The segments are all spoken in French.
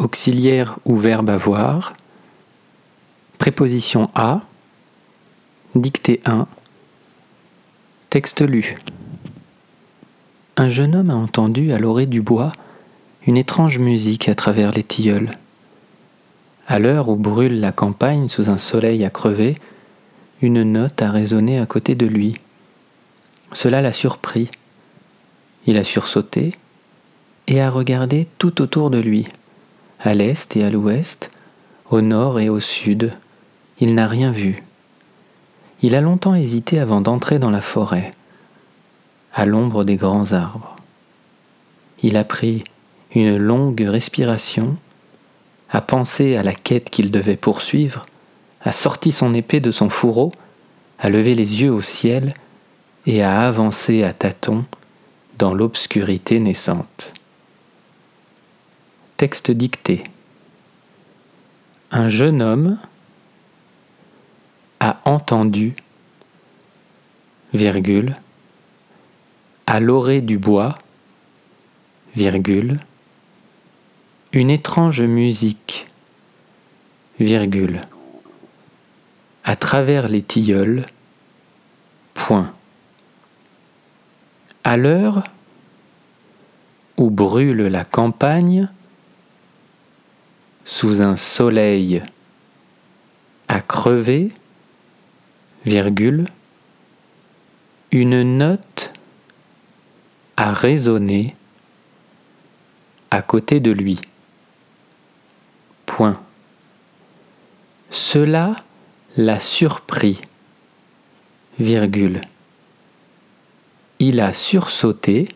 auxiliaire ou verbe avoir, préposition à, dictée 1, texte lu. Un jeune homme a entendu à l'orée du bois une étrange musique à travers les tilleuls. À l'heure où brûle la campagne sous un soleil à crever, une note a résonné à côté de lui. Cela l'a surpris. Il a sursauté et a regardé tout autour de lui, à l'est et à l'ouest, au nord et au sud. Il n'a rien vu. Il a longtemps hésité avant d'entrer dans la forêt, à l'ombre des grands arbres. Il a pris une longue respiration, a pensé à la quête qu'il devait poursuivre, a sorti son épée de son fourreau, a levé les yeux au ciel et a avancé à tâtons dans l'obscurité naissante. Texte dicté. Un jeune homme a entendu, virgule, à l'orée du bois, virgule, une étrange musique, virgule, à travers les tilleuls, point. À l'heure où brûle la campagne, sous un soleil à crever, virgule, une note a résonné à côté de lui. Point. Cela l'a surpris, virgule. Il a sursauté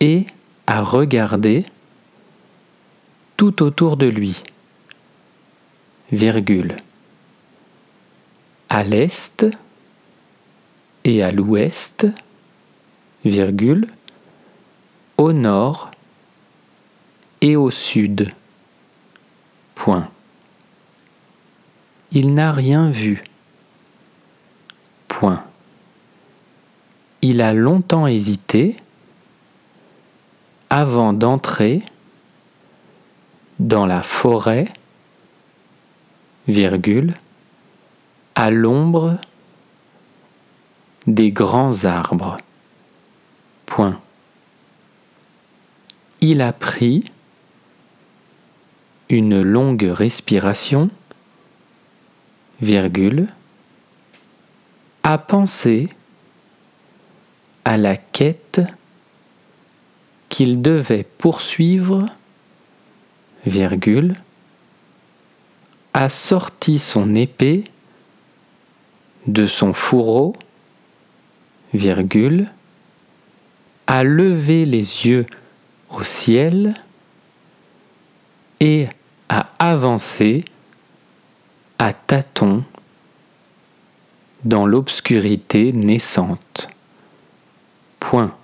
et a regardé tout autour de lui, virgule. À l'est et à l'ouest, virgule, au nord et au sud. Point. Il n'a rien vu. Point. Il a longtemps hésité avant d'entrer dans la forêt, virgule, à l'ombre des grands arbres. Il a pris une longue respiration, virgule, a pensé à la quête qu'il devait poursuivre, a sorti son épée de son fourreau, virgule, a levé les yeux au ciel et a avancé à tâtons dans l'obscurité naissante. Point.